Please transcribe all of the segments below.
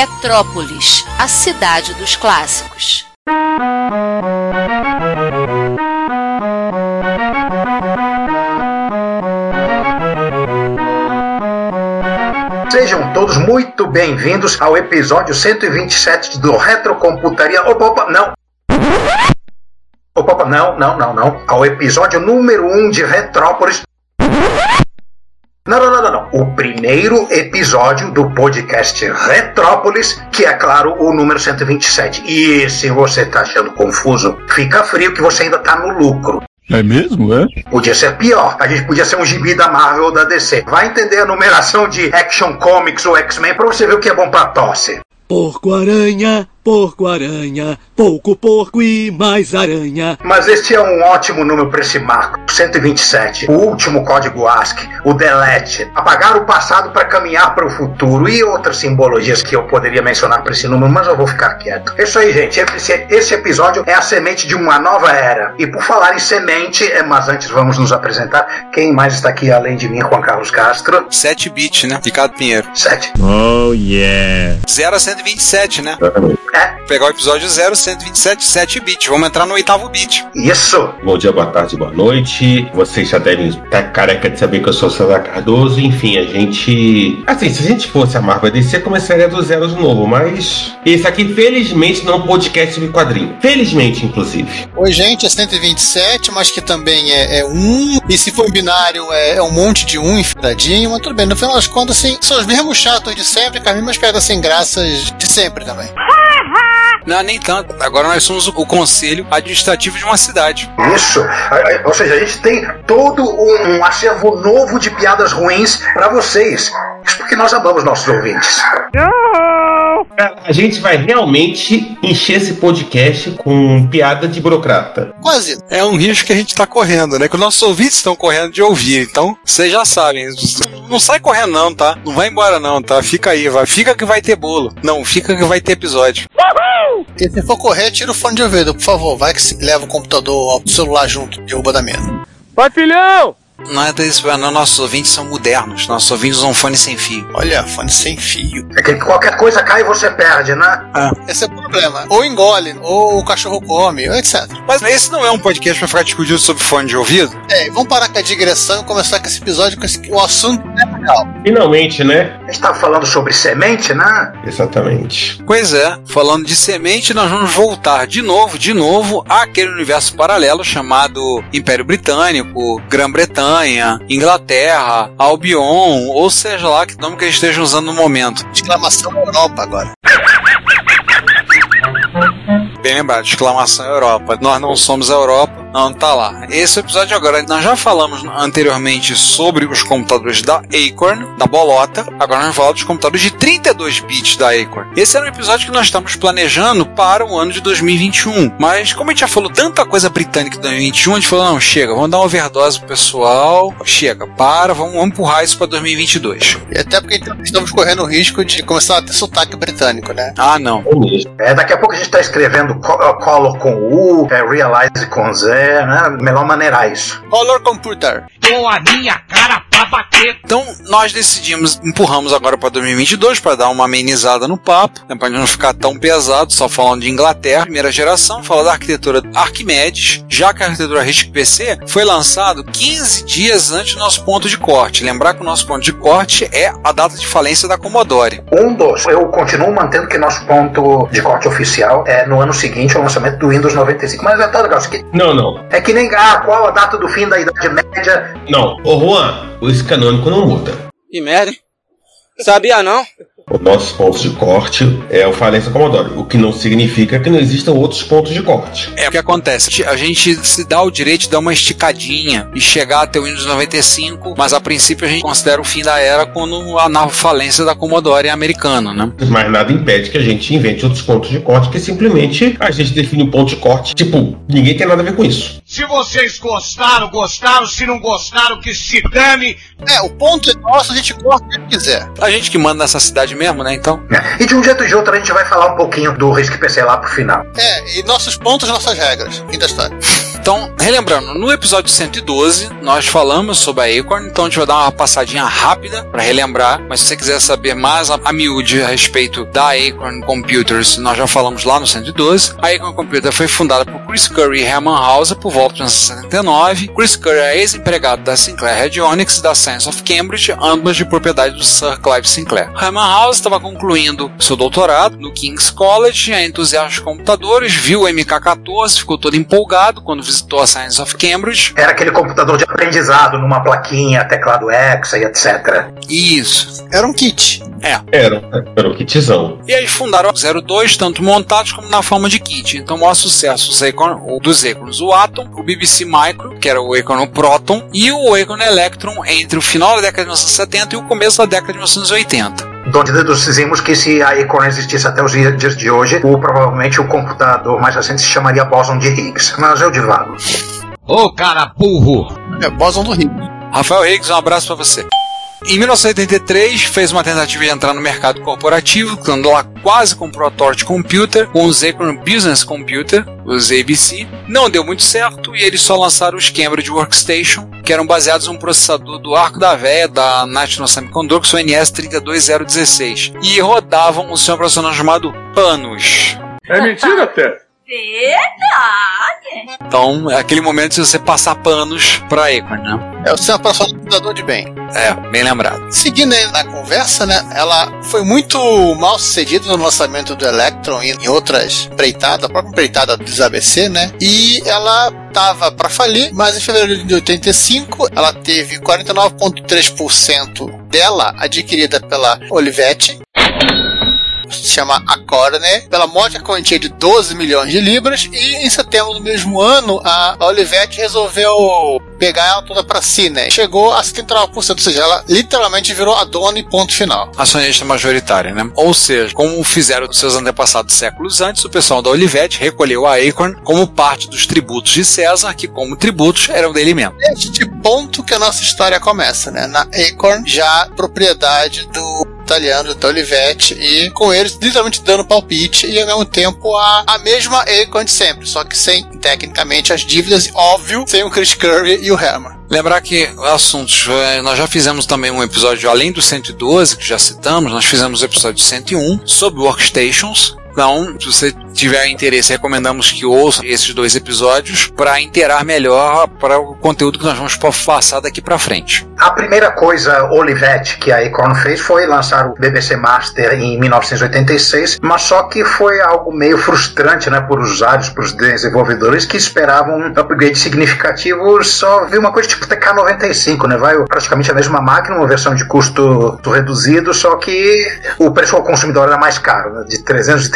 Retrópolis, a cidade dos clássicos. Sejam todos muito bem-vindos ao episódio 127 do Retrocomputaria. Opa, opa, não. Opa, opa, não, não, não, não. Ao episódio número 1 um de Retrópolis. Não, não, não, não, não. O primeiro episódio do podcast Retrópolis, que é, claro, o número 127. E se você tá achando confuso, fica frio que você ainda tá no lucro. É mesmo, é? Podia ser pior. A gente podia ser um gibi da Marvel ou da DC. Vai entender a numeração de Action Comics ou X-Men pra você ver o que é bom pra tosse. Porco-aranha, porco-aranha, pouco porco e mais aranha. Mas este é um ótimo número para esse marco. 127. O último código ASCII. O delete. Apagar o passado para caminhar para o futuro. E outras simbologias que eu poderia mencionar para esse número, mas eu vou ficar quieto. É isso aí, gente. Esse, esse episódio é a semente de uma nova era. E por falar em semente, é, mas antes vamos nos apresentar. Quem mais está aqui além de mim, Juan Carlos Castro? 7 bit, né? Ricardo Pinheiro. 7. Oh, yeah. 0 a 127, né? É. Pegar o episódio 0, 127, 7 bits. Vamos entrar no oitavo bit. Isso. Bom dia, boa tarde, boa noite. Vocês já devem estar careca de saber que eu sou o César Cardoso. Enfim, a gente. Assim, se a gente fosse a Marvel DC, começaria do zero de novo. Mas esse aqui, felizmente, não é um podcast sobre quadrinho. Felizmente, inclusive. Oi, gente, é 127, mas que também é, é um. E se for binário, é, é um monte de um enfadadinho. Mas tudo bem, no final das contas, assim, são os mesmos chatos de sempre, com as mesmas piadas sem graças de sempre também. Não, nem tanto. Agora nós somos o conselho administrativo de uma cidade. Isso. Ou seja, a gente tem todo um, acervo novo de piadas ruins para vocês. Isso porque nós amamos nossos ouvintes. A gente vai realmente encher esse podcast com piada de burocrata. Quase. É um risco que a gente tá correndo, né? Que os nossos ouvintes estão correndo de ouvir. Então, vocês já sabem. Não sai correndo, não, tá? Não vai embora, não, tá? Fica aí, vai. Fica que vai ter bolo. Não, fica que vai ter episódio. E se for correr, tira o fone de ouvido, por favor. Vai que leva o computador, o celular junto, derruba da mesa. Vai, filhão! Não é isso, não. Nossos ouvintes são modernos. Nossos ouvintes usam fone sem fio. Olha, fone sem fio. É que qualquer coisa cai e você perde, né? Esse é o problema. Ou engole, ou o cachorro come, ou etc. Mas esse não é um podcast pra ficar discutindo sobre fone de ouvido? É, vamos parar com a digressão e começar com esse episódio com esse, o assunto é legal. Finalmente, né? A gente tava falando sobre semente, né? Exatamente. Pois é, falando de semente, nós vamos voltar de novo, de novo, àquele universo paralelo chamado Império Britânico, Grã-Bretanha, Inglaterra, Albion, ou seja lá que nome que eles estejam usando no momento. Exclamação Europa agora. Bem lembrado, exclamação Europa. Nós não somos a Europa, não tá lá. Esse episódio agora, nós já falamos anteriormente sobre os computadores da Acorn, da Bolota. Agora nós vamos falar dos computadores de 32 bits da Acorn. Esse era um episódio que nós estamos planejando para o ano de 2021. Mas como a gente já falou tanta coisa britânica em 2021, a gente falou, não, chega, vamos dar uma overdose pro pessoal. Chega, para, vamos, vamos empurrar isso para 2022. E até porque estamos correndo o risco de começar a ter sotaque britânico, né? Ah, não. É, daqui a pouco a gente tá escrevendo co- Color com U, é, Realize com Z, né? Melhor maneirar isso. Color Computer. Com a minha cara Então, nós decidimos, empurramos agora para 2022 para dar uma amenizada no papo, né, para não ficar tão pesado, só falando de Inglaterra, primeira geração, falar da arquitetura Arquimedes, já que a arquitetura RISC PC foi lançado 15 dias antes do nosso ponto de corte. Lembrar que o nosso ponto de corte é a data de falência da Commodore. Um dos. Eu continuo mantendo que nosso ponto de corte oficial é no ano seguinte ao lançamento do Windows 95. Mas é tal negócio que. Não, não. É que nem. Ah, qual a data do fim da Idade Média? Não. Ô, Juan, o canônico não muda. Que merda, hein? Sabia não? Os nossos pontos de corte é o falência Commodore, o que não significa que não existam outros pontos de corte. É o que acontece. A gente se dá o direito de dar uma esticadinha e chegar até o Windows 95, mas a princípio a gente considera o fim da era quando a na falência da Commodore é americana, né? Mas nada impede que a gente invente outros pontos de corte, que simplesmente a gente define um ponto de corte. Tipo, ninguém tem nada a ver com isso. Se vocês gostaram, gostaram. Se não gostaram, que se dane. É, o ponto é nosso, a gente corta o que quiser. A gente que manda nessa cidade mesmo, né? Então. E de um jeito ou de outro a gente vai falar um pouquinho do Risk PC lá pro final. É, e nossos pontos, nossas regras. Fim da história. Então, relembrando, no episódio 112 nós falamos sobre a Acorn, então a gente vai dar uma passadinha rápida para relembrar, mas se você quiser saber mais a, a miúde a respeito da Acorn Computers, nós já falamos lá no 112. A Acorn Computer foi fundada por Chris Curry e Herman Hauser por volta de 1979. Chris Curry é ex-empregado da Sinclair Radionics e da Science of Cambridge, ambas de propriedade do Sir Clive Sinclair. Herman Hauser estava concluindo seu doutorado no King's College, é entusiasta de computadores, viu o MK14, ficou todo empolgado quando visitou a Science of Cambridge. Era aquele computador de aprendizado numa plaquinha, teclado Hexa e etc. Isso. Era um kit. É. Era, era o kitzão. E aí fundaram o 02, tanto montados como na forma de kit. Então, o maior sucesso dos Acorns, o Atom, o BBC Micro, que era o Acorn Proton, e o Acorn Electron entre o final da década de 1970 e o começo da década de 1980. Onde deduzimos que se a Acorn existisse até os dias de hoje, o, provavelmente o computador mais recente se chamaria Boson de Higgs. Mas eu divago. Ô cara burro. É Boson do Rio. Rafael Higgs, um abraço para você. Em 1983, fez uma tentativa de entrar no mercado corporativo, quando lá quase comprou a Torch Computer com os Acorn Business Computer, os ABC. Não deu muito certo e eles só lançaram os Cambridge Workstation, que eram baseados em um processador do Arco da Véia da National Semiconductor, o NS32016, e rodavam um sistema operacional chamado Panos. É mentira, até. Verdade. Então, é aquele momento de você passar panos para Acorn, né? É o sistema operacional do computador de bem. É, bem lembrado. Seguindo aí na conversa, né? Ela foi muito mal sucedida no lançamento do Electron e em outras empreitadas, a própria empreitada dos ABC, né? E ela tava para falir, mas em fevereiro de 85 ela teve 49,3% dela adquirida pela Olivetti se chama Acorne, pela módica quantia de 12 milhões de libras, e em setembro do mesmo ano, a Olivetti resolveu pegar ela toda para si, né? Chegou a 79%, ou seja, ela literalmente virou a dona e ponto final. Acionista majoritária, né? Ou seja, como fizeram seus antepassados séculos antes, o pessoal da Olivetti recolheu a Acorn como parte dos tributos de César, que como tributos eram dele mesmo. Este ponto que a nossa história começa, né? Na Acorn, já propriedade do italiano da Olivetti e com eles literalmente dando palpite e ao mesmo tempo a, a mesma Acorn de sempre, só que sem tecnicamente as dívidas, óbvio, sem o Chris Curry e o Herman. Lembrar que assuntos, eh, nós já fizemos também um episódio além do 112, que já citamos, nós fizemos o episódio 101 sobre workstations. Então, se você tiver interesse, recomendamos que ouça esses dois episódios para inteirar melhor para o conteúdo que nós vamos passar daqui para frente. A primeira coisa, Olivetti, que a Acorn fez foi lançar o BBC Master em 1986, mas só que foi algo meio frustrante né, para os usuários, para os desenvolvedores que esperavam um upgrade significativo, só viu uma coisa tipo TK95, né? Vai praticamente a mesma máquina, uma versão de custo reduzido, só que o preço ao consumidor era mais caro, né, de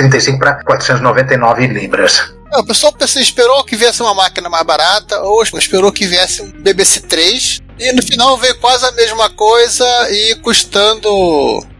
335 para 499 libras. É, o pessoal pensou, esperou que viesse uma máquina mais barata ou esperou que viesse um BBC 3 e no final veio quase a mesma coisa e custando.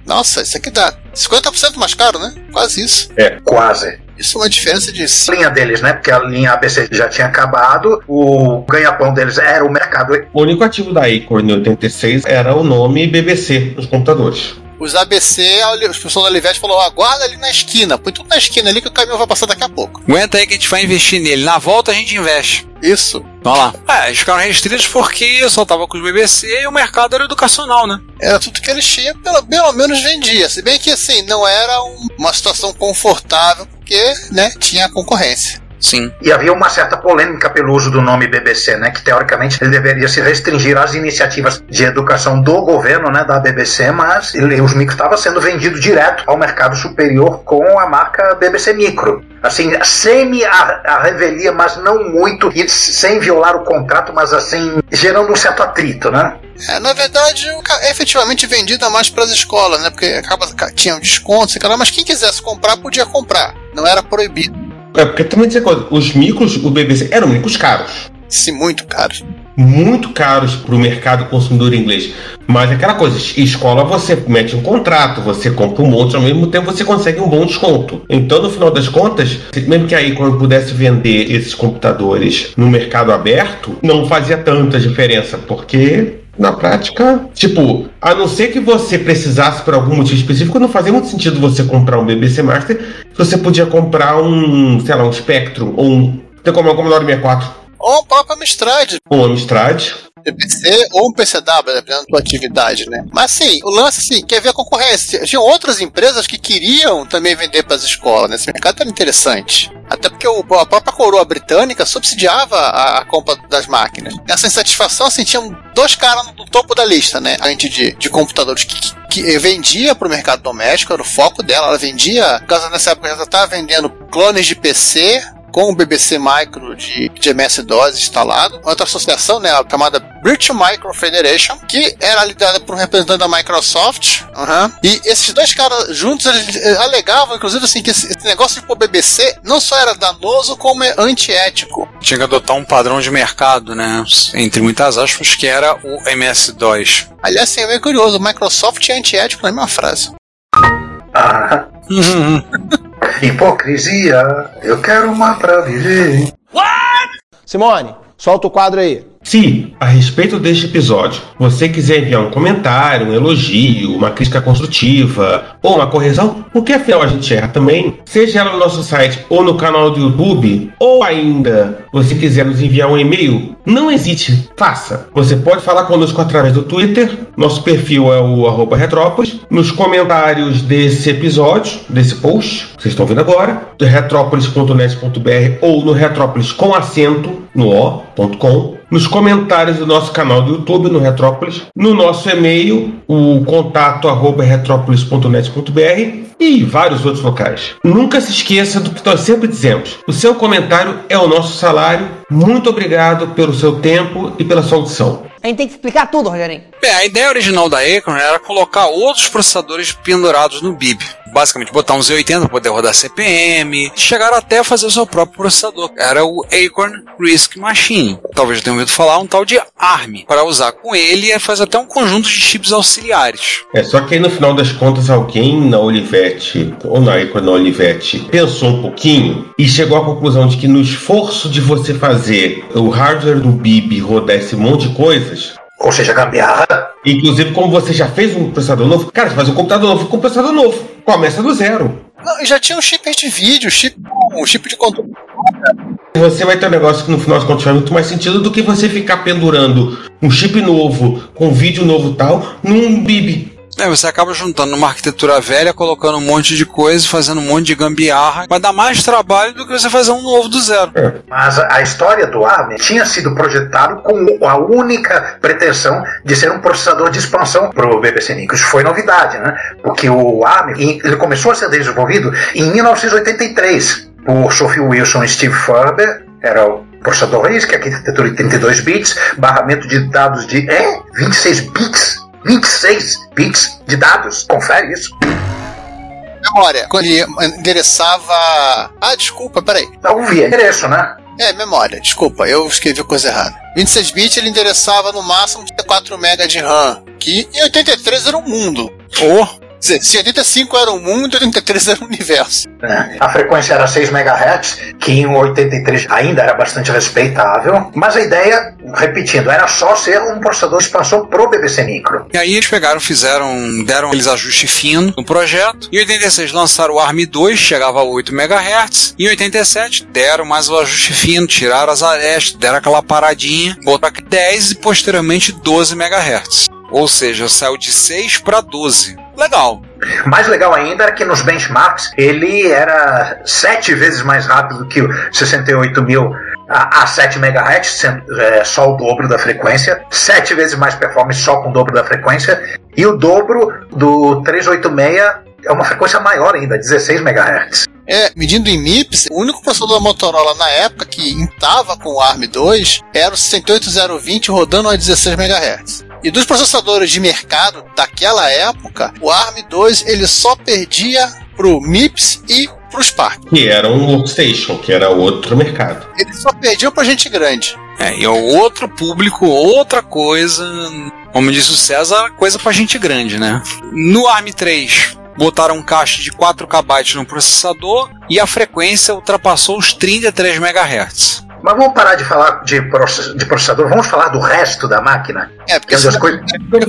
Nossa, isso aqui dá 50% mais caro, né? Quase isso. É, quase. Isso é uma diferença de. A linha deles, né? Porque a linha ABC já tinha acabado, o ganha-pão deles era o mercado. O único ativo da Acorn em 86 era o nome BBC nos computadores. Os ABC, os pessoas da Olivetti falou: aguarda ali na esquina, põe tudo na esquina ali que o caminhão vai passar daqui a pouco. Aguenta aí que a gente vai investir nele. Na volta a gente investe. Isso. Vamos lá. É, eles ficaram restritos porque só tava com os BBC e o mercado era educacional, né? Era tudo que eles tinham, pelo, pelo menos vendia. Se bem que assim, não era um- uma situação confortável, porque, né, tinha concorrência. Sim. E havia uma certa polêmica pelo uso do nome BBC, né? Que teoricamente ele deveria se restringir às iniciativas de educação do governo, né? Da BBC, mas ele, os micros estavam sendo vendidos direto ao mercado superior com a marca BBC Micro. Assim, semi a, a revelia, mas não muito, e sem violar o contrato, mas assim, gerando um certo atrito, né? É, na verdade, é efetivamente vendida mais para as escolas, né? Porque acaba tinha um desconto, sei lá, mas quem quisesse comprar podia comprar, não era proibido. É, porque também dizer coisa, os micros, o BBC, eram micros caros. Sim, muito caros. Muito caros para o mercado consumidor inglês. Mas é aquela coisa, escola você mete um contrato, você compra um monte, ao mesmo tempo você consegue um bom desconto. Então, no final das contas, mesmo que aí quando pudesse vender esses computadores no mercado aberto, não fazia tanta diferença, porque na prática, tipo, a não ser que você precisasse por algum motivo específico, não fazia muito sentido você comprar um BBC Master, você podia comprar um, sei lá, um Spectrum ou um. Tem como é o Commodore 64. Ou o próprio Amstrad. Ou um Amstrad. PC ou um PCW, dependendo da tua atividade, né? Mas assim, o lance assim, quer ver a concorrência. Tinha outras empresas que queriam também vender para as escolas, né? Esse mercado era interessante. Até porque o, a própria coroa britânica subsidiava a, a, compra das máquinas. Essa insatisfação, assim, tinham dois caras no topo da lista, né? A gente de, de computadores que, que, que vendia para o mercado doméstico, era o foco dela. Ela vendia, causa nessa época, ela estava vendendo clones de PC, com o BBC Micro de, de MS-DOS instalado, outra associação, né, chamada British Micro Federation, que era liderada por um representante da Microsoft, uhum. e esses dois caras juntos, eles alegavam, inclusive, assim, que esse, esse negócio de pôr BBC não só era danoso, como é antiético. Tinha que adotar um padrão de mercado, né, entre muitas aspas, que era o MS-DOS. Aliás, assim, é meio curioso, Microsoft é antiético na mesma frase. Ah. Hipocrisia, eu quero uma pra viver. What? Simone, solta o quadro aí. Se, a respeito deste episódio, você quiser enviar um comentário, um elogio, uma crítica construtiva ou uma correção, porque afinal a gente erra também, seja ela no nosso site ou no canal do YouTube, ou ainda você quiser nos enviar um e-mail, não hesite, faça. Você pode falar conosco através do Twitter, nosso perfil é o arroba Retrópolis, nos comentários desse episódio, desse post, vocês estão vendo agora, retrópolis.net.br ou no retrópolis com acento no o.com nos comentários do nosso canal do YouTube, no Retrópolis, no nosso e-mail, o contato arroba retrópolis.net.br e vários outros locais. Nunca se esqueça do que nós sempre dizemos: o seu comentário é o nosso salário. Muito obrigado pelo seu tempo e pela sua audição. A gente tem que explicar tudo, Rogerinho. Bem, a ideia original da Acorn era colocar outros processadores pendurados no BIB. Basicamente, botar um Z80 para poder rodar CPM. Chegaram até a fazer o seu próprio processador. Era o Acorn RISC Machine. Talvez já tenham ouvido falar, um tal de ARM. Para usar com ele, é faz até um conjunto de chips auxiliares. É, só que aí no final das contas, alguém na Olivetti, ou na Acorn Olivetti, pensou um pouquinho e chegou à conclusão de que no esforço de você fazer o hardware do BIB rodar esse monte de coisas, ou seja, gambiarra. Inclusive, como você já fez um processador novo, cara, você faz um computador novo com um processador novo. Começa do zero. Não, e já tinha um chip de vídeo, chip, um chip de controle. Você vai ter um negócio que no final das contas faz muito mais sentido do que você ficar pendurando um chip novo, com vídeo novo tal, num BIB. É, você acaba juntando uma arquitetura velha, colocando um monte de coisa, fazendo um monte de gambiarra. Vai dar mais trabalho do que você fazer um novo do zero. É. Mas a história do ARM tinha sido projetado com a única pretensão de ser um processador de expansão para o BBC Micro. Isso foi novidade, né? Porque o ARM ele começou a ser desenvolvido em 1983 por Sophie Wilson e Steve Furber. Era o processador RISC, arquitetura de 32 bits, barramento de dados de é, 26 bits 26 bits de dados. Confere isso. Memória. Quando ele endereçava. Ah, desculpa, peraí. Não via endereço, né? É, memória, desculpa, eu escrevi a coisa errada. 26 bits ele endereçava no máximo 4 MB de RAM, que em 83 era um mundo. Oh! Dizer, se 85 era o mundo, 83 era o universo. É, a frequência era 6 MHz, que em 83 ainda era bastante respeitável, mas a ideia, repetindo, era só ser um processador de expansão pro BBC Micro. E aí eles pegaram, fizeram, deram aqueles ajustes finos no projeto. Em 86 lançaram o ARM2, chegava a 8 MHz. Em 87 deram mais o ajuste fino, tiraram as arestas, deram aquela paradinha, botaram 10 e posteriormente 12 MHz. Ou seja, saiu de 6 para 12 legal. Mais legal ainda era que nos benchmarks ele era sete vezes mais rápido que o 68.000 a, a 7 MHz, é, só o dobro da frequência, sete vezes mais performance só com o dobro da frequência, e o dobro do 386 é uma frequência maior ainda, 16 MHz. É, medindo em MIPS, o único processador da Motorola na época que estava com o ARM2 era o 68020 rodando a 16 MHz. E dos processadores de mercado daquela época, o ARM2 ele só perdia pro MIPS e pro Spark. Que era um workstation, que era outro mercado. Ele só perdia pra gente grande. É, e é outro público, outra coisa. Como disse o César, coisa pra gente grande, né? No ARM3, botaram um cache de 4 KB no processador e a frequência ultrapassou os 33 MHz. Mas vamos parar de falar de, process- de processador, vamos falar do resto da máquina. É, porque Porque as coisas.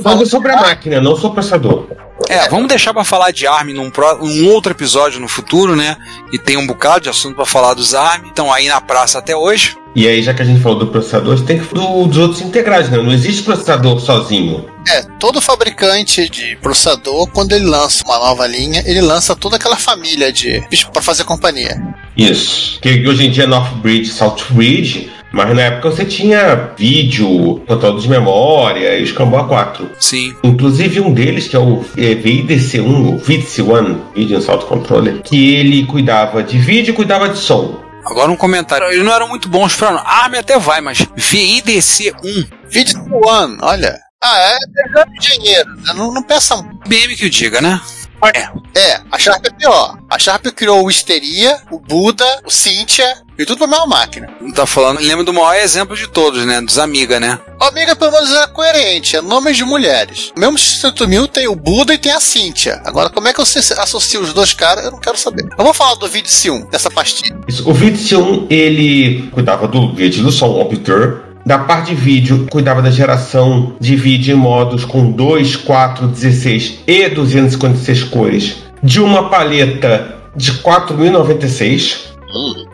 Falo sobre a máquina, não sobre o processador. É, vamos deixar pra falar de ARM num pró- um outro episódio no futuro, né? E tem um bocado de assunto pra falar dos ARM, estão aí na praça até hoje. E aí, já que a gente falou do processador, tem que falar do- dos outros integrados, né? Não existe processador sozinho. É, todo fabricante de processador, quando ele lança uma nova linha, ele lança toda aquela família de para fazer companhia. Isso. Que hoje em dia é Northbridge, Southbridge, mas na época você tinha vídeo, controle de memória e os Camboa 4. Sim. Inclusive um deles, que é o é, VIDC1, o VIDC1, Video Salt Controller, que ele cuidava de vídeo e cuidava de som. Agora um comentário. Eles não eram muito bons pra. ARM até vai, mas VIDC1. Vídeo One, olha. Ah, é pegando dinheiro. Não, não peça. BM que o diga, né? É, a Sharp é pior. A Sharp criou o Histeria, o Buda, o Cynthia e tudo pra mesma máquina. Tá falando, lembra do maior exemplo de todos, né? Dos Amiga, né? O Amiga pelo menos é coerente, é nomes de mulheres. O mesmo 600 mil tem o Buda e tem a Cynthia. Agora, como é que você associa os dois caras, eu não quero saber. Eu vou falar do C1, dessa pastilha. Isso. O VIDC1, ele cuidava do vídeo do som obter. Da parte de vídeo, cuidava da geração de vídeo em modos com 2, 4, 16 e 256 cores. De uma paleta de 4096.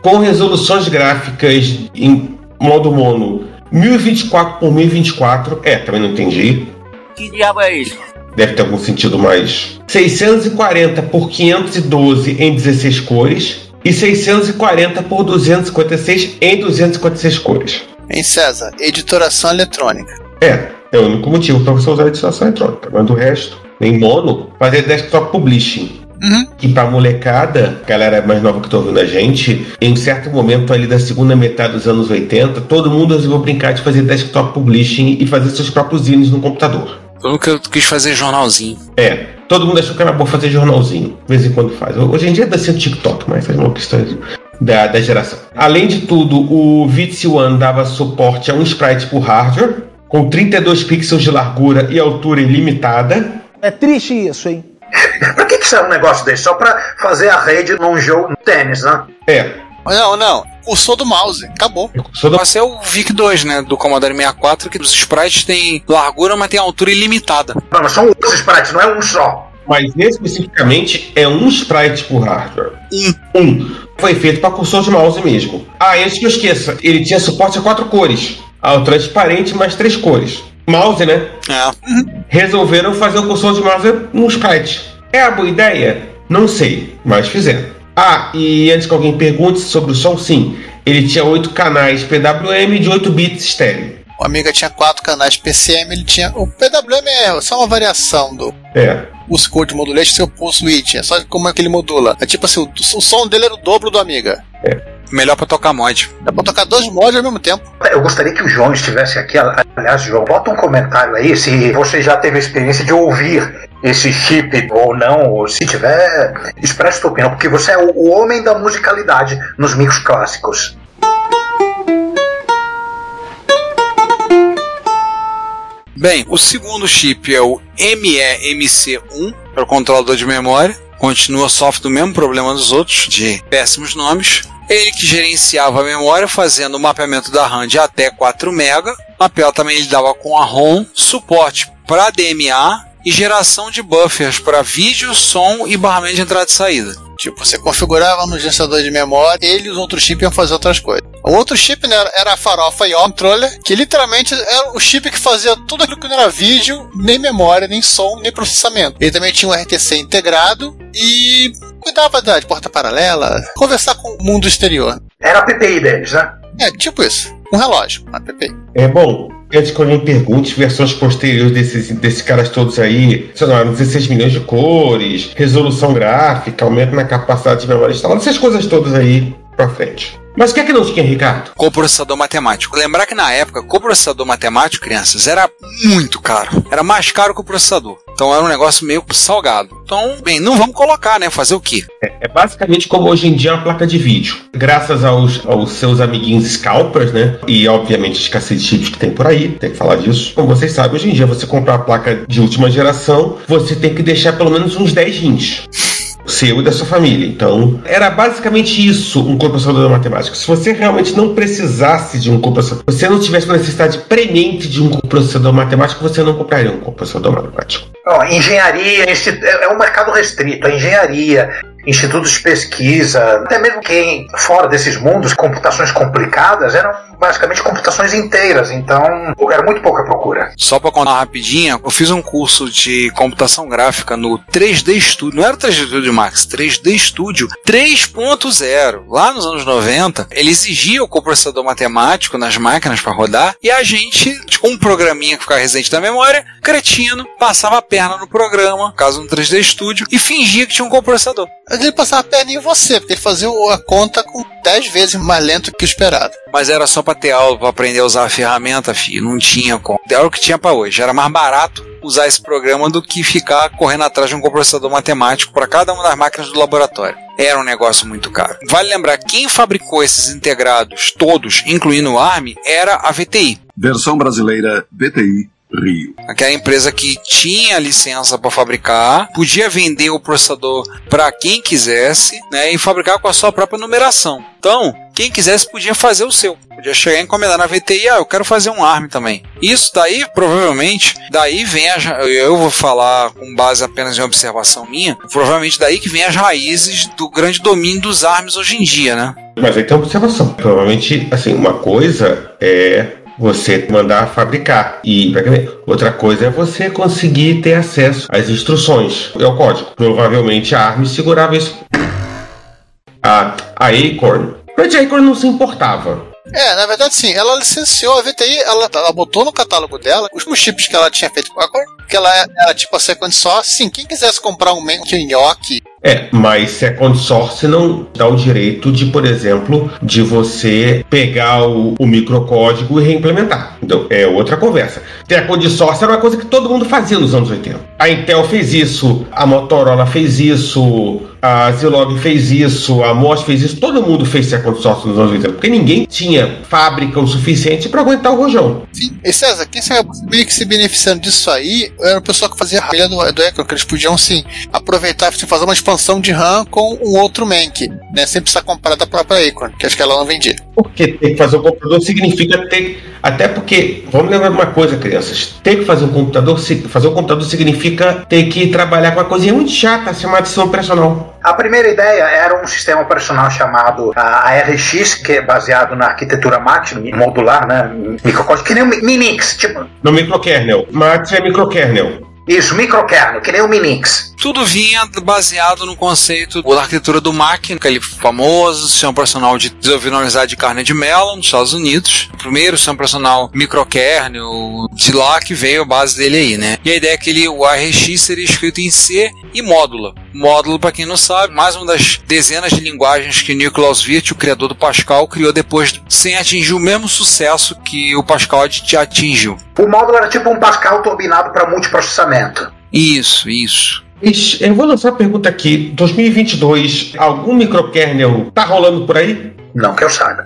Com resoluções gráficas em modo mono 1024 por 1024. É, também não entendi. Que diabo é isso? Deve ter algum sentido mais. 640 por 512 em 16 cores. E 640 por 256 em 256 cores. Em César, editoração eletrônica. É, é o único motivo para você usar a editoração eletrônica. Mas do resto, nem mono, fazer desktop publishing. Uhum. Que pra molecada, galera mais nova que tá ouvindo a gente, em um certo momento ali da segunda metade dos anos 80, todo mundo resolveu brincar de fazer desktop publishing e fazer seus próprios zines no computador. Eu nunca quis fazer jornalzinho. É, todo mundo achou que era bom fazer jornalzinho. De vez em quando faz. Hoje em dia dá ser TikTok, mas faz uma questão da, da geração. Além de tudo, o VITS One dava suporte a um sprite por hardware, com 32 pixels de largura e altura ilimitada. É triste isso, hein? Serve um negócio desse? Só pra fazer a rede num jogo de tênis, né? É. Não, não. Cursor do mouse. Acabou. Esse é o VIC 2, né? Do Commodore 64, que os sprites têm largura, mas tem altura ilimitada. Não, mas são os sprites, não é um só. Mas especificamente é um sprite por hardware. Um. Um. Foi feito para cursor de mouse mesmo. Ah, antes que eu esqueça, ele tinha suporte a quatro cores. Ao transparente mais três cores. Mouse, né? É. Resolveram fazer o cursor de mouse num sprite. É a boa ideia? Não sei, mas fizeram. Ah, e antes que alguém pergunte sobre o som, sim. Ele tinha oito canais PWM de 8 bits estéreo. O Amiga tinha quatro canais PCM, ele tinha. O PWM é só uma variação do É. Pulse Code Modulation seu Pulse Switch. É só como é que ele modula. É tipo assim, o, o som dele era o dobro do Amiga. Melhor pra tocar mod. Dá pra tocar dois mods ao mesmo tempo. Eu gostaria que o João estivesse aqui. Aliás, João, bota um comentário aí se você já teve a experiência de ouvir esse chip ou não, ou se tiver, expressa sua opinião, porque você é o, homem da musicalidade nos micros clássicos. Bem, o segundo chip é o MEMC1, para o controlador de memória. Continua sofre do mesmo problema dos outros, de péssimos nomes. Ele que gerenciava a memória fazendo o mapeamento da RAM de até 4 MB. Mapel também ele dava com a ROM, suporte para DMA e geração de buffers para vídeo, som e barramento de entrada e saída. Tipo, você configurava no gerenciador de memória, ele e os outros chips iam fazer outras coisas. O outro chip né, era a farofa e controller, que literalmente era o chip que fazia tudo aquilo que não era vídeo, nem memória, nem som, nem processamento. Ele também tinha um RTC integrado e cuidava da de porta paralela, conversar com o mundo exterior. Era a PPI deles, né? É, tipo isso. Um relógio, uma PPI. É bom, antes que alguém pergunte, versões posteriores desses, desses caras todos aí, sei lá, 16 milhões de cores, resolução gráfica, aumento na capacidade de memória instalada, essas coisas todas aí pra frente. Mas o que é que não tinha, Ricardo? Coprocessador matemático. Lembrar que na época, coprocessador matemático, crianças, era muito caro. Era mais caro que o processador. Então era um negócio meio salgado. Então, bem, não vamos colocar, né? Fazer o quê? É, é basicamente como hoje em dia uma placa de vídeo. Graças aos, aos seus amiguinhos scalpers, né? E obviamente os cacete chips que tem por aí, tem que falar disso. Como vocês sabem, hoje em dia você comprar uma placa de última geração, você tem que deixar pelo menos uns 10 rins seu e da sua família. Então, era basicamente isso um processador matemático. Se você realmente não precisasse de um processador, você não tivesse uma necessidade premente de um processador matemático, você não compraria um processador matemático. Ó, engenharia é um mercado restrito. A engenharia, institutos de pesquisa, até mesmo quem fora desses mundos, computações complicadas, eram basicamente computações inteiras, então era muito pouca procura. Só para contar rapidinho, eu fiz um curso de computação gráfica no 3D Studio, não era o 3D Studio Max, 3D Studio 3.0, lá nos anos 90, ele exigia o coprocessador matemático nas máquinas para rodar, e a gente, com um programinha que ficava residente da memória, cretino, passava a perna no programa, caso no 3D Studio, e fingia que tinha um coprocessador. Ele passava a perna em você, porque ele fazia a conta com 10 vezes mais lento que o esperado. Mas era só para ter aula, para aprender a usar a ferramenta, filho. Não tinha como. Era o que tinha para hoje. Era mais barato usar esse programa do que ficar correndo atrás de um processador matemático para cada uma das máquinas do laboratório. Era um negócio muito caro. Vale lembrar, quem fabricou esses integrados todos, incluindo o ARM, era a VTI. Versão brasileira VTI Rio. Aquela empresa que tinha licença para fabricar, podia vender o processador para quem quisesse, né, e fabricar com a sua própria numeração. Então, quem quisesse podia fazer o seu. Podia chegar e encomendar na VTI, ah, eu quero fazer um ARM também. Isso daí, provavelmente, daí vem a, eu vou falar com base apenas em observação minha, provavelmente daí que vem as raízes do grande domínio dos ARMs hoje em dia, né? Mas aí tem uma observação. Provavelmente, assim, uma coisa é você mandar fabricar. E outra coisa é você conseguir ter acesso às instruções. É o código. Provavelmente a ARM segurava isso. A, a Acorn. Mas a Acorn não se importava. É, na verdade sim, ela licenciou a VTI, ela, ela botou no catálogo dela os chips que ela tinha feito com a Acorn, que ela era tipo a sequência só, sim, quem quisesse comprar um Menk Nhoque é, mas Second Source não dá o direito de, por exemplo, de você pegar o, o microcódigo e reimplementar. Então, é outra conversa. Second Source era uma coisa que todo mundo fazia nos anos 80. A Intel fez isso, a Motorola fez isso, a Zilog fez isso, a MOS fez isso, todo mundo fez Second Source nos anos 80, porque ninguém tinha fábrica o suficiente para aguentar o rojão. Sim. E César, quem saiu meio que se beneficiando disso aí era o pessoal que fazia a do, do Econ, que eles podiam, sim, aproveitar e fazer uma expansão de RAM com um outro Mank, né? Sem precisar comprar da própria Acorn, que acho que ela não vendia. Porque ter que fazer um computador significa ter. Até porque, vamos lembrar de uma coisa, crianças. Ter que fazer um computador, fazer um computador significa ter que trabalhar com uma coisinha muito chata chamada sistema operacional. A primeira ideia era um sistema operacional chamado a RX, que é baseado na arquitetura MAX, modular, né? Microcódigo, que nem o Minix, tipo. No microkernel. MAX é microkernel. Isso, microkernel, que nem o Minix. Tudo vinha baseado no conceito da arquitetura do Mac, aquele famoso sistema operacional de desenvolvimento na Universidade de Carnegie Mellon, nos Estados Unidos. O primeiro sistema operacional microkernel, de lá que veio a base dele aí, né? E a ideia é que ele, o ARX seria escrito em C e módulo. Módulo, para quem não sabe, mais uma das dezenas de linguagens que Nicholas Wirth, o criador do Pascal, criou depois, sem atingir o mesmo sucesso que o Pascal atingiu. O módulo era tipo um Pascal turbinado para multiprocessamento. Isso, isso. Eu vou lançar uma pergunta aqui. 2022, algum microkernel tá rolando por aí? Não que eu saiba.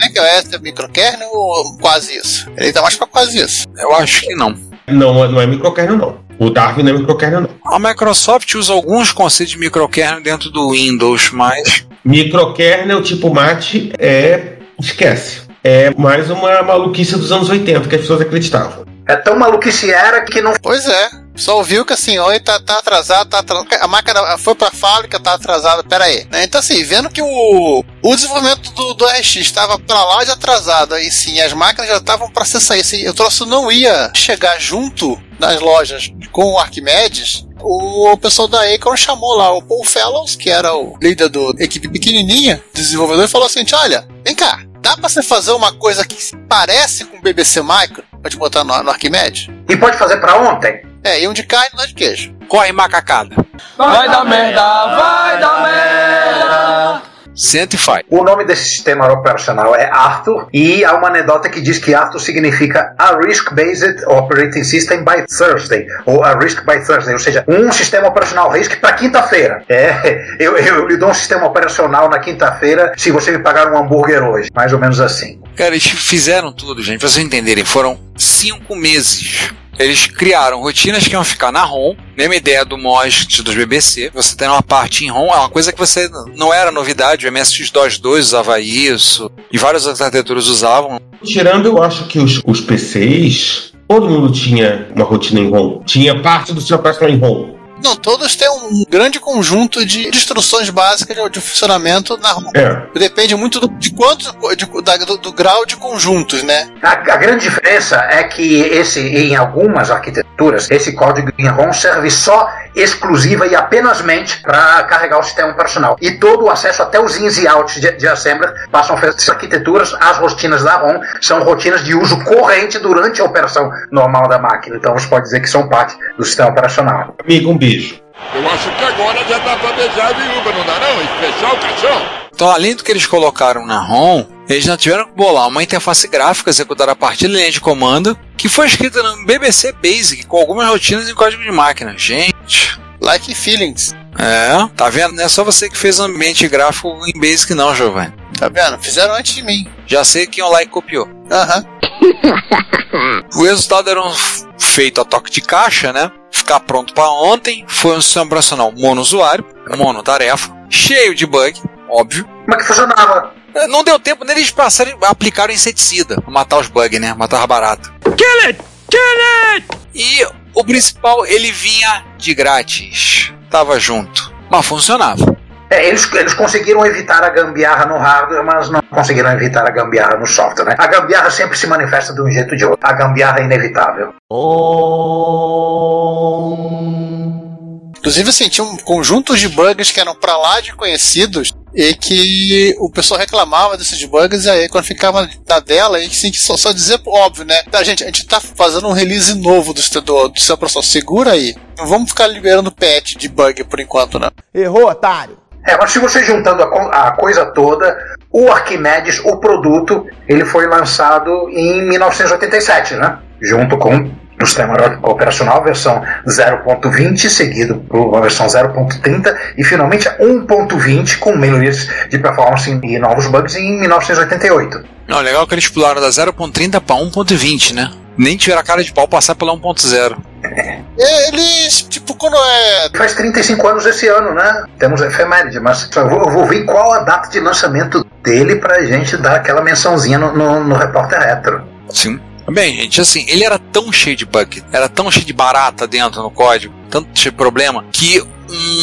É que é é microkernel ou quase isso? Ele tá mais pra quase isso. Eu acho que não. Não, não é microkernel não. O Darwin não é microkernel não. A Microsoft usa alguns conceitos de microkernel dentro do Windows, mas... Microkernel tipo mate é... esquece. É mais uma maluquice dos anos 80 que as pessoas acreditavam. É tão maluquice era que não. Pois é. Só ouviu que assim, oi, tá, tá atrasado, tá atrasado. A máquina foi pra fábrica, tá atrasada, pera aí. Né? Então, assim, vendo que o, o desenvolvimento do, do RX estava pra lá de atrasado, aí sim, as máquinas já estavam pra ser sair. Assim, o troço não ia chegar junto nas lojas com o Arquimedes, o pessoal da Acorn chamou lá o Paul Fellows, que era o líder da equipe pequenininha, desenvolvedor, e falou assim: olha, vem cá, dá pra você fazer uma coisa que parece com o BBC Micro? Pode botar no, no Arquimedes? E pode fazer pra ontem? É, e um de carne e um de queijo. Corre macacada. Vai dar merda, vai dar merda. Senta e faz. O nome desse sistema operacional é Arthur e há uma anedota que diz que Arthur significa a Risk-Based Operating System by Thursday, ou a Risk by Thursday, ou seja, um sistema operacional RISC para quinta-feira. É, eu, eu lhe dou um sistema operacional na quinta-feira se você me pagar um hambúrguer hoje. Mais ou menos assim. Cara, eles fizeram tudo, gente, pra vocês entenderem. Foram cinco meses eles criaram rotinas que iam ficar na ROM, mesma ideia do MOST dos BBC. Você tem uma parte em ROM, é uma coisa que você não era novidade, o MS-DOS 2 usava isso, e várias outras arquiteturas usavam. Tirando, eu acho que os, os PCs, todo mundo tinha uma rotina em ROM. Tinha parte do seu personal em ROM. Não, todos têm um grande conjunto de instruções básicas de, de funcionamento na ROM. É. Depende muito do, de quanto, de, da, do, do, grau de conjuntos, né? A, a, grande diferença é que esse, em algumas arquiteturas, esse código em ROM serve só exclusiva e apenasmente para carregar o sistema operacional. E todo o acesso até os ins e outs de, de assembler passam a essas arquiteturas, as rotinas da ROM são rotinas de uso corrente durante a operação normal da máquina. Então você pode dizer que são parte do sistema operacional. Amigo, um beijo. Eu acho que agora já dá pra beijar a viúva, não dá não? E fechar o caixão? Então, além do que eles colocaram na ROM, eles já tiveram que bolar uma interface gráfica executada a partir da linha de comando, que foi escrita no BBC Basic, com algumas rotinas em código de máquina. Gente. Like feelings. É, tá vendo? Não é só você que fez ambiente gráfico em Basic, não, Giovanni. Tá vendo? Fizeram antes de mim. Já sei que o like copiou. Aham. o resultado era um feito a toque de caixa, né? Ficar pronto para ontem. Foi um sistema operacional mono-usuário, mono-tarefa, cheio de bug, óbvio. Mas que funcionava. Não deu tempo nem eles passarem, aplicaram inseticida pra matar os bugs, né? Matar barato. Kill it! Kill it! E o principal, ele vinha de grátis. Tava junto. Mas funcionava. É, eles, eles conseguiram evitar a gambiarra no hardware, mas não conseguiram evitar a gambiarra no software, né? A gambiarra sempre se manifesta de um jeito ou de outro. A gambiarra é inevitável. Inclusive, assim, tinha um conjunto de bugs que eram pra lá de conhecidos e que o pessoal reclamava desses bugs e aí quando ficava na dela, e sim, só, só dizer óbvio, né? Tá, gente, a gente tá fazendo um release novo do, do, do seu processo, segura aí. Não vamos ficar liberando patch de bug por enquanto, né? Errou, otário! É, mas se você juntando a, a, coisa toda, o Arquimedes, o produto, ele foi lançado em 1987, né? Junto com o sistema operacional versão 0.20, seguido por uma versão 0.30 e finalmente 1.20 com melhorias de performance e novos bugs em 1988. Não, legal que eles pularam da 0.30 para 1.20, né? Nem tiveram a cara de pau passar pela 1.0. É, eles, tipo, quando é. Faz 35 anos esse ano, né? Temos efeméride, mas eu vou, eu vou ver qual a data de lançamento dele pra gente dar aquela mençãozinha no, no, no repórter retro. Sim. Bem, gente, assim, ele era tão cheio de bug, era tão cheio de barata dentro no código, tanto cheio de problema, que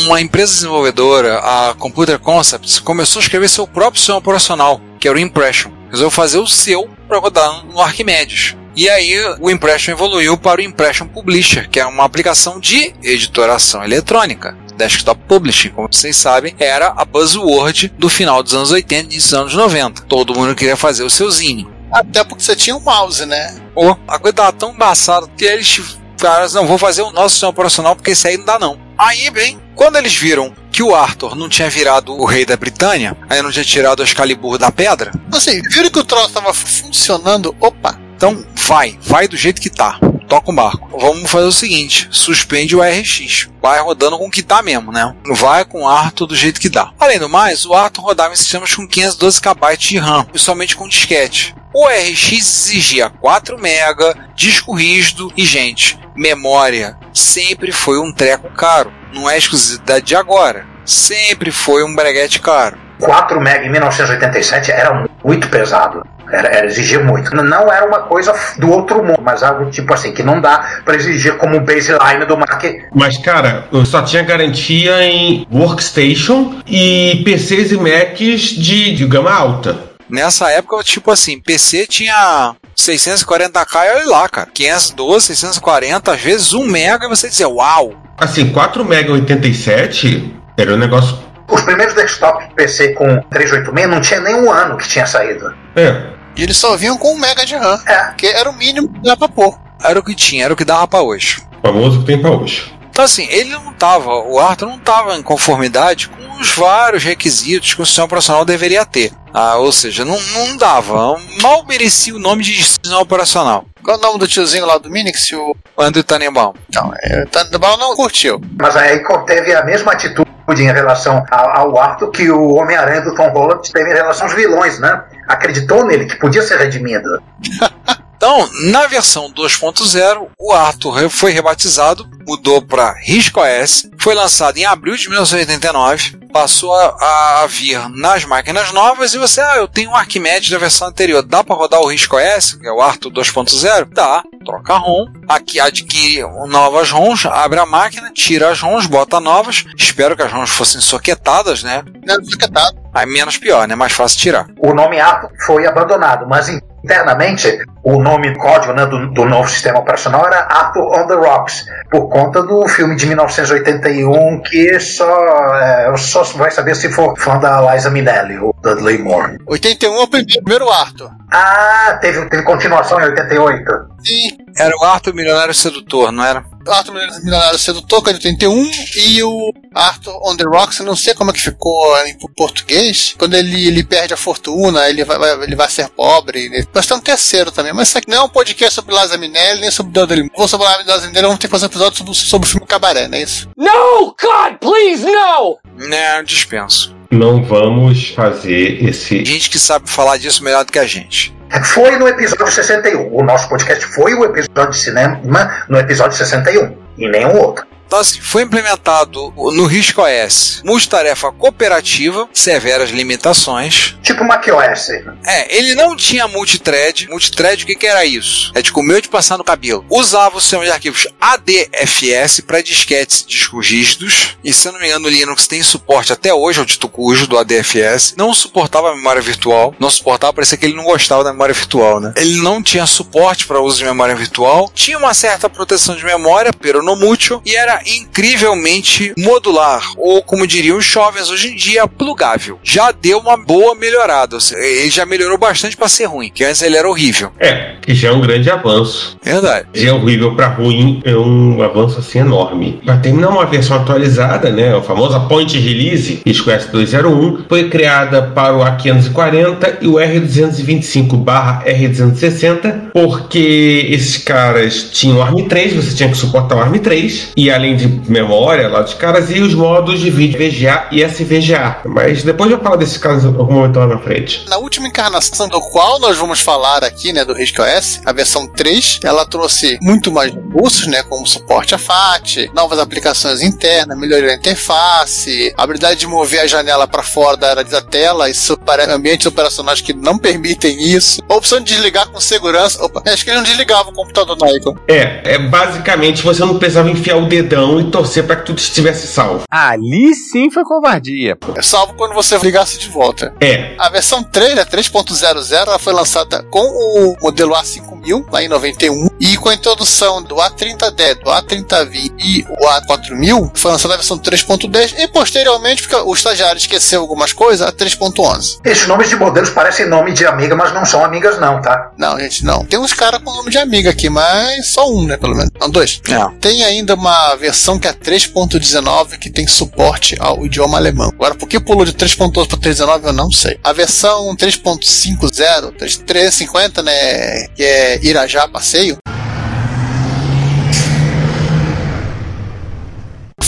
uma empresa desenvolvedora, a Computer Concepts, começou a escrever seu próprio sistema operacional, que era o Impression. Resolveu fazer o seu para rodar no Arquimedes. E aí o Impression evoluiu para o Impression Publisher, que é uma aplicação de editoração eletrônica. Desktop Publishing, como vocês sabem, era a buzzword do final dos anos 80 e dos anos 90. Todo mundo queria fazer o seu zine. Até porque você tinha um mouse, né? Oh, a coisa tava tão embaçada que eles caras não vou fazer o nosso sistema operacional porque esse aí não dá não. Aí, bem, quando eles viram que o Arthur não tinha virado o rei da Britânia, aí não tinha tirado o Excalibur da pedra. Assim, viram que o troço tava funcionando, opa. Então vai, vai do jeito que tá. Toca o barco. Vamos fazer o seguinte: suspende o RX. Vai rodando com o que tá mesmo, né? Vai com o Arthur do jeito que dá. Além do mais, o Arthur rodava em sistemas com 512 KB de RAM, e somente com disquete. O RX exigia 4 MB, disco rígido e, gente, memória sempre foi um treco caro. Não é exclusividade de agora. Sempre foi um breguete caro. 4 MB em 1987 era muito pesado. Era, era exigir muito. Não era uma coisa do outro mundo, mas algo tipo assim, que não dá pra exigir como baseline do Mac. Mas, cara, eu só tinha garantia em Workstation e PCs e Macs de, de gama alta. Nessa época, tipo assim, PC tinha 640k e olha lá, cara. 512, 640, às vezes 1 mega e você dizia, uau! Assim, 4 mega 87 era um negócio. Os primeiros desktop PC com 386 não tinha nem um ano que tinha saído. É. E eles só vinham com 1 mega de RAM. É. Que era o mínimo que dá pra pôr. Era o que tinha, era o que dava pra hoje. O famoso que tem pra hoje. Então assim, ele não tava, o Arthur não tava em conformidade com os vários requisitos que o sistema operacional deveria ter. Ah, ou seja, não, não dava, mal merecia o nome de sistema operacional. Qual é o nome do tiozinho lá do Minix? O Andrew Tannenbaum. Não, é, o Tannenbaum não curtiu. Mas aí teve a mesma atitude em relação ao, ao Arthur que o Homem-Aranha do Tom Holland teve em relação aos vilões, né? Acreditou nele, que podia ser redimido. Então, na versão 2.0, o Arthur foi rebatizado, mudou para Risco OS, foi lançado em abril de 1989, passou a, a, vir nas máquinas novas e você, ah, eu tenho um Arquimedes da versão anterior, dá para rodar o Risco OS, que é o Arthur 2.0? Dá, troca a ROM, aqui adquire novas ROMs, abre a máquina, tira as ROMs, bota novas, espero que as ROMs fossem soquetadas, né? Não, soquetado. Aí menos pior, né? Mais fácil tirar. O nome Arthur foi abandonado, mas internamente o nome código né, do, do, novo sistema operacional era Arthur on the Rocks, por conta do filme de 1981 que só, é, só vai saber se for fã da Liza Minnelli, o Dudley Moore. 81 é o primeiro Arthur. Ah, teve, teve continuação em 88? Sim. Era o Arthur Milionário Sedutor, não era? Arthur Milionário Sedutor, que é de 81, e o Arthur on the Rocks, eu não sei como é que ficou em português. Quando ele, ele perde a fortuna, ele vai, vai ele vai ser pobre. Ele... Mas tem um terceiro também. Mas isso aqui não é um podcast sobre Liza Minelli, nem sobre Dudley. Vou sobre Liza Minelli, vamos ter que fazer um episódio sobre, sobre o filme Cabaré, não é isso? No! God, please, no! Não, dispenso. Não vamos fazer esse. Gente que sabe falar disso melhor do que a gente. Foi no episódio 61. O nosso podcast foi o episódio de cinema no episódio 61. E nenhum outro. Então, assim, foi implementado no Risco OS multitarefa cooperativa, severas limitações. Tipo macOS. É, ele não tinha multithread. Multithread, o que, que era isso? É de comer ou de passar no cabelo. Usava o sistema de arquivos ADFS para disquetes discos rígidos. E se eu não me engano, o Linux tem suporte até hoje ao dito cujo do ADFS. Não suportava a memória virtual. Não suportava, parecia que ele não gostava da memória virtual, né? Ele não tinha suporte para uso de memória virtual. Tinha uma certa proteção de memória, pero no mútil. E era incrivelmente modular, ou como diriam os jovens hoje em dia, plugável. Já deu uma boa melhorada, ele já melhorou bastante para ser ruim, que antes ele era horrível. É, que já é um grande avanço. Verdade. De horrível para ruim é um avanço assim enorme. Para terminar uma versão atualizada, né, o famoso Point Release, Risco S201, foi criada para o A540 e o R225/R260, porque esses caras tinham ARM3, você tinha que suportar o ARM3, e além de memória lá dos caras, e os modos de vídeo VGA e SVGA. Mas depois eu falo desses casos algum momento lá na frente. Na última encarnação do qual nós vamos falar aqui, né, do Risco OS, a versão 3, ela trouxe muito mais recursos, né, como suporte a FAT, novas aplicações internas, melhoria da interface, a habilidade de mover a janela para fora da área da tela, isso para ambientes operacionais que não permitem isso, a opção de desligar com segurança. Opa, acho que ele não desligava o computador na Icon. É, é basicamente você não precisava enfiar o dedão e torcer para que tudo estivesse salvo. Ali sim foi covardia. É salvo quando você ligasse de volta. É. A versão 3, né, 3.00, ela foi lançada com o modelo A5000, lá em 91, e com a introdução do A30D, do A30V e o A4000, foi lançada a versão 3.10 e posteriormente, porque o estagiário esqueceu algumas coisas, a 3.11. Esses nomes de modelos parecem nome de amiga, mas não são amigas não, tá? Não, gente, não. Tem uns caras com nome de amiga aqui, mas só um, né, pelo menos. Não, dois. É. Tem ainda uma versão que é 3.19 que tem suporte ao idioma alemão. Agora, por que pulou de 3.12 para 3.19 eu não sei. A versão 3.50, 350, né, que é Irajá Passeio,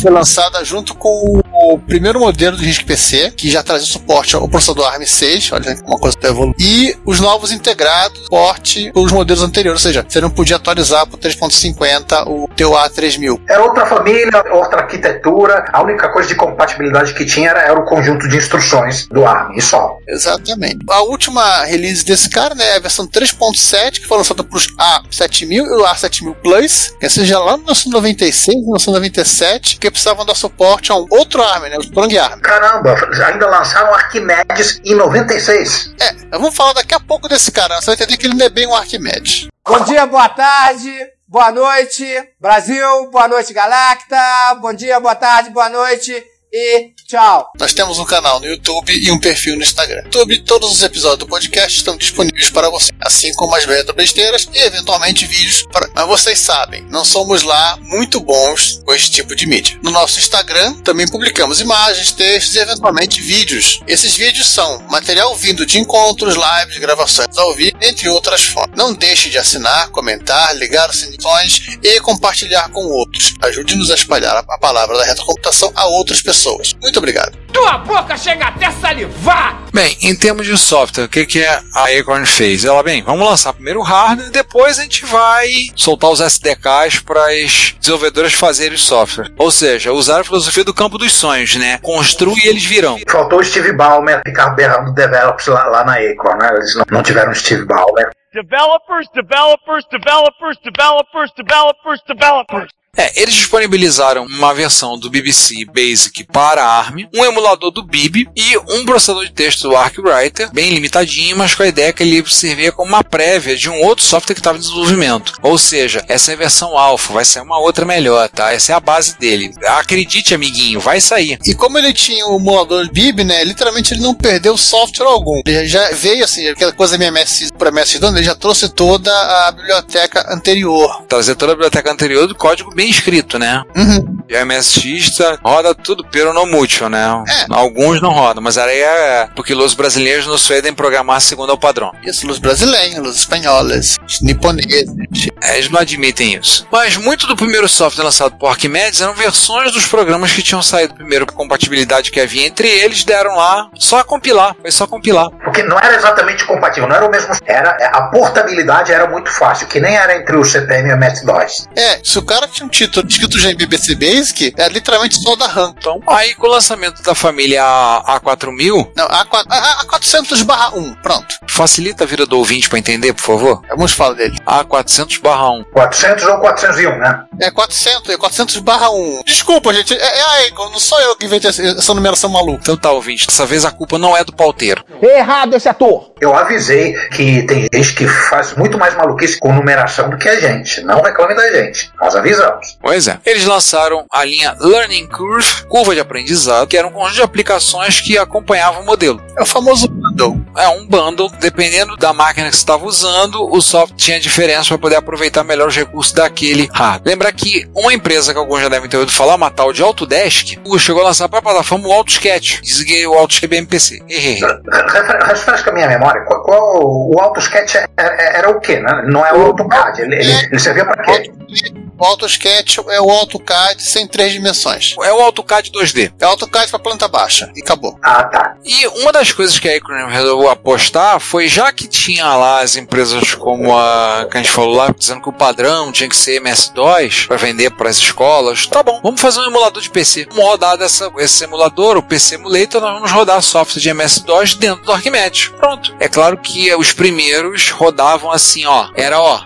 Foi lançada junto com o primeiro modelo do RISC PC, que já trazia suporte ao processador ARM6, olha uma coisa que evoluiu. E os novos integrados, suporte os modelos anteriores, ou seja, você não podia atualizar para 3.50 o teu A3000. Era outra família, outra arquitetura. A única coisa de compatibilidade que tinha era, era o conjunto de instruções do ARM, e só. Exatamente. A última release desse cara, né, é a versão 3.7, que foi lançada para os A7000 e o A7000 Plus, que seja lá no 1996, 1997, que precisavam dar suporte a um outro ARM, né, o Strong ARM. Caramba, ainda lançaram Arquimedes em 96. É, vamos falar daqui a pouco desse cara, você vai entender que ele não é bem um Arquimedes. Bom dia, boa tarde, boa noite, Brasil, boa noite, Galacta, bom dia, boa tarde, boa noite e tchau. Nós temos um canal no YouTube e um perfil no Instagram. No YouTube, todos os episódios do podcast estão disponíveis para você, assim como as retro besteiras e eventualmente vídeos. Para... Mas vocês sabem, não somos lá muito bons com esse tipo de mídia. No nosso Instagram também publicamos imagens, textos e eventualmente vídeos. Esses vídeos são material vindo de encontros, lives, gravações ao vivo, entre outras formas. Não deixe de assinar, comentar, ligar os sininhos e compartilhar com outros. Ajude-nos a espalhar a palavra da retrocomputação a outras pessoas. Muito obrigado. Tua boca chega até salivar! Bem, em termos de software, o que, que a Acorn fez? Ela, bem, vamos lançar primeiro o hardware, depois a gente vai soltar os SDKs para as desenvolvedoras fazerem o software. Ou seja, usar a filosofia do campo dos sonhos, né? Construi e eles virão. Faltou o Steve Ballmer ficar berrando developers lá, lá na Acorn, né? Eles não, não tiveram Steve Ballmer. Developers, developers, developers, developers, developers, developers. É, eles disponibilizaram uma versão do BBC Basic para ARM, um emulador do BIB e um processador de texto do ArcWriter, bem limitadinho, mas com a ideia que ele servia como uma prévia de um outro software que estava em desenvolvimento. Ou seja, essa é a versão alfa, vai sair uma outra melhor, tá? Essa é a base dele. Acredite, amiguinho, vai sair. E como ele tinha o emulador BIB, né, literalmente ele não perdeu software algum. Ele já veio assim, aquela coisa MS para MS-DOS, ele já trouxe toda a biblioteca anterior. Trazer toda a biblioteca anterior do código bem escrito, né? Uhum. E a MSX tá, roda tudo pero no mútil, né? É. Alguns não rodam, mas aí é porque os brasileiros não suedem programar segundo o padrão. Isso, os brasileiros, os espanhóis, os niponeses. É, eles não admitem isso. Mas muito do primeiro software lançado por Arquimedes eram versões dos programas que tinham saído primeiro por compatibilidade que havia entre eles, deram lá só compilar, foi só compilar. Porque não era exatamente compatível, não era o mesmo. Era, a portabilidade era muito fácil, que nem era entre o CPM e o MS-DOS. É, se o cara tinha um título escrito já em BBC Basic, é literalmente só da RAM. Então, aí com o lançamento da família A4000, Não, A4, A, A400 barra 1, pronto. facilita a vida do ouvinte para entender, por favor. Vamos falar dele. A400 barra 1. 400 ou 401, né? É 400, é 400 barra 1. Desculpa, gente, é, é não sou eu que inventei essa, essa numeração maluca. Então tá, ouvinte, dessa vez a culpa não é do pauteiro. Errado esse ator. Eu avisei que tem gente que faz muito mais maluquice com numeração do que a gente. Não reclame da gente. Nós avisamos. Pois é. Eles lançaram a linha Learning Curve, curva de aprendizado, que era um conjunto de aplicações que acompanhavam o modelo. É o famoso bundle. É um bundle, dependendo da máquina que você estava usando, o software tinha diferença para poder aproveitar melhor os recursos daquele hardware. Lembra que uma empresa que alguns já devem ter ouvido falar, uma tal de Autodesk, chegou a lançar para a plataforma o AutoSketch. Desliguei o AutoSketch BMPC. Refresca a minha memória. Qual, qual- o AutoSketch era, era o quê? Né? Não é o AutoCAD. Ele, ele, ele servia para quê? O AutoSketch é o AutoCAD sem três dimensões. É o AutoCAD 2D. É o AutoCAD para planta baixa. E acabou. Ah, tá. E uma das coisas que a Acronym resolveu apostar foi, já que tinha lá as empresas como a que a gente falou lá, dizendo que o padrão tinha que ser MS-DOS para vender para as escolas, tá bom, vamos fazer um emulador de PC. Vamos rodar dessa, esse emulador, o PC Emulator, nós vamos rodar software de MS-DOS dentro do Arquimedes. Pronto. É claro que os primeiros rodavam assim, ó, era ó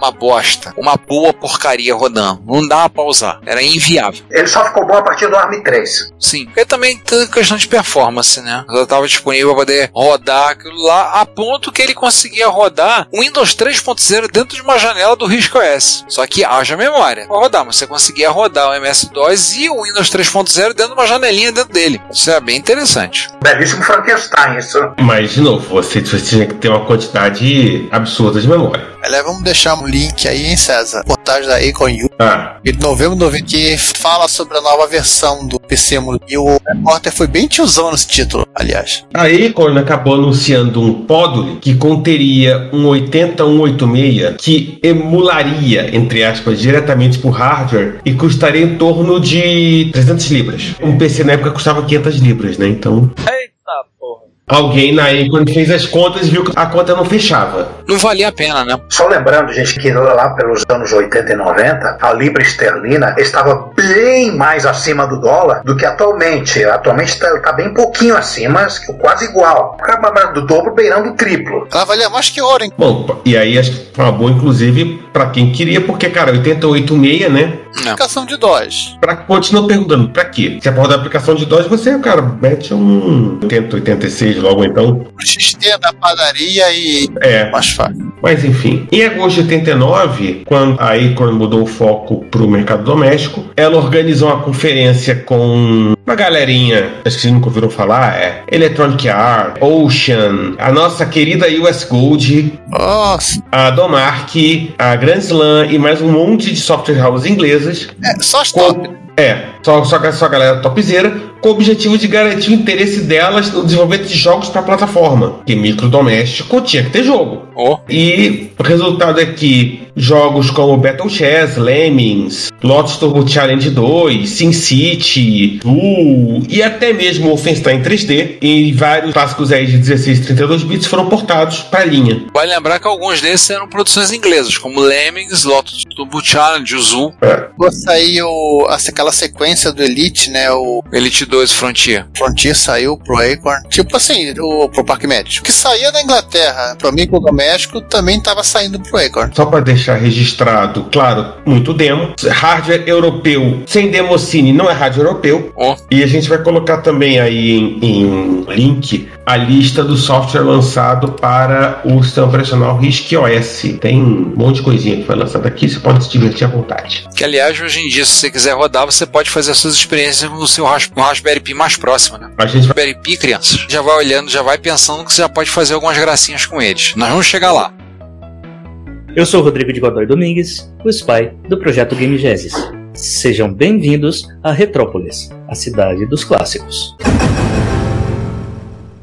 uma bosta, uma boa porcaria rodando. Não dava pra usar. Era inviável. Ele só ficou bom a partir do ARM 3. Sim. Porque também tem questão de performance, né? Já estava disponível para poder rodar aquilo lá, a ponto que ele conseguia rodar o Windows 3.0 dentro de uma janela do Risco OS. Só que haja memória. Pra rodar, mas você conseguia rodar o MS-DOS e o Windows 3.0 dentro de uma janelinha dentro dele. Isso é bem interessante. Belíssimo Frankenstein, isso. Mas, de novo, você, você tinha que ter uma quantidade absurda de memória. Aliás, vamos deixar um link aí, hein, César? Portagem da Acorn U, Ah, de novembro de 90, que fala sobre a nova versão do PC Emulador. E o repórter foi bem tiozão nesse título, aliás. a Acorn acabou anunciando um Podule que conteria um 80186 que emularia, entre aspas, diretamente por hardware e custaria em torno de 300 libras. Um PC na época custava 500 libras, né? Então porra. Alguém na Acorn fez as contas e viu que a conta não fechava. Não valia a pena, né? Só lembrando, gente, que lá pelos anos 80 e 90, a libra esterlina estava bem mais acima do dólar do que atualmente. Atualmente está bem pouquinho acima, quase igual. Do dobro beirando o triplo. Ela valia mais que ouro, hein? Bom, e aí acho que foi uma boa, inclusive, pra quem queria, porque, cara, 886, né? Aplicação de DOS. Pra, continua perguntando, pra quê? Se é pra rodar a aplicação de DOS, você, cara, mete um 80, 86 logo então. O XT da padaria e É. mais fácil. Mas enfim, em agosto de 89, quando a Acorn mudou o foco para o mercado doméstico, ela organizou uma conferência com uma galerinha, acho que vocês nunca ouviram falar, é Electronic Arts, Ocean, a nossa querida US Gold, Nossa. a Domark, a Grand Slam e mais um monte de software houses inglesas. É, só as top. É, só, só, só a galera topzera, com o objetivo de garantir o interesse delas no desenvolvimento de jogos para a plataforma. Que microdoméstico tinha que ter jogo. Oh. E o resultado é que jogos como Battle Chess, Lemmings, Lotus Turbo Challenge 2, SimCity, Blue e até mesmo Wolfenstein 3D e vários clássicos aí de 16 e 32 bits foram portados para a linha. Vale lembrar que alguns desses eram produções inglesas, como Lemmings, Lotus Turbo Challenge, o Zoo, Vou sair o, essa- aquela sequência do Elite, né? O Elite 2 Frontier. Frontier saiu pro Acorn. Tipo assim, o, pro Parque Médico. Que saía da Inglaterra pro micro doméstico também tava saindo pro Acorn. Só para deixar registrado, claro, muito demo. Hardware europeu sem democine não é hardware europeu. Oh. E a gente vai colocar também aí em, em link a lista do software lançado para o sistema operacional RISC OS. Tem um monte de coisinha que foi lançada aqui, você pode se divertir à vontade. Que aliás, hoje em dia, se você quiser rodar, você pode fazer as suas experiências no seu Ras- no Raspberry Pi mais próximo, né? A gente vai Raspberry Pi, crianças, já vai olhando, já vai pensando que você já pode fazer algumas gracinhas com eles. Nós vamos chegar lá. Eu sou Rodrigo de Godoy Domingues, o spy do projeto Game Genesis. Sejam bem-vindos a Retrópolis, a cidade dos clássicos.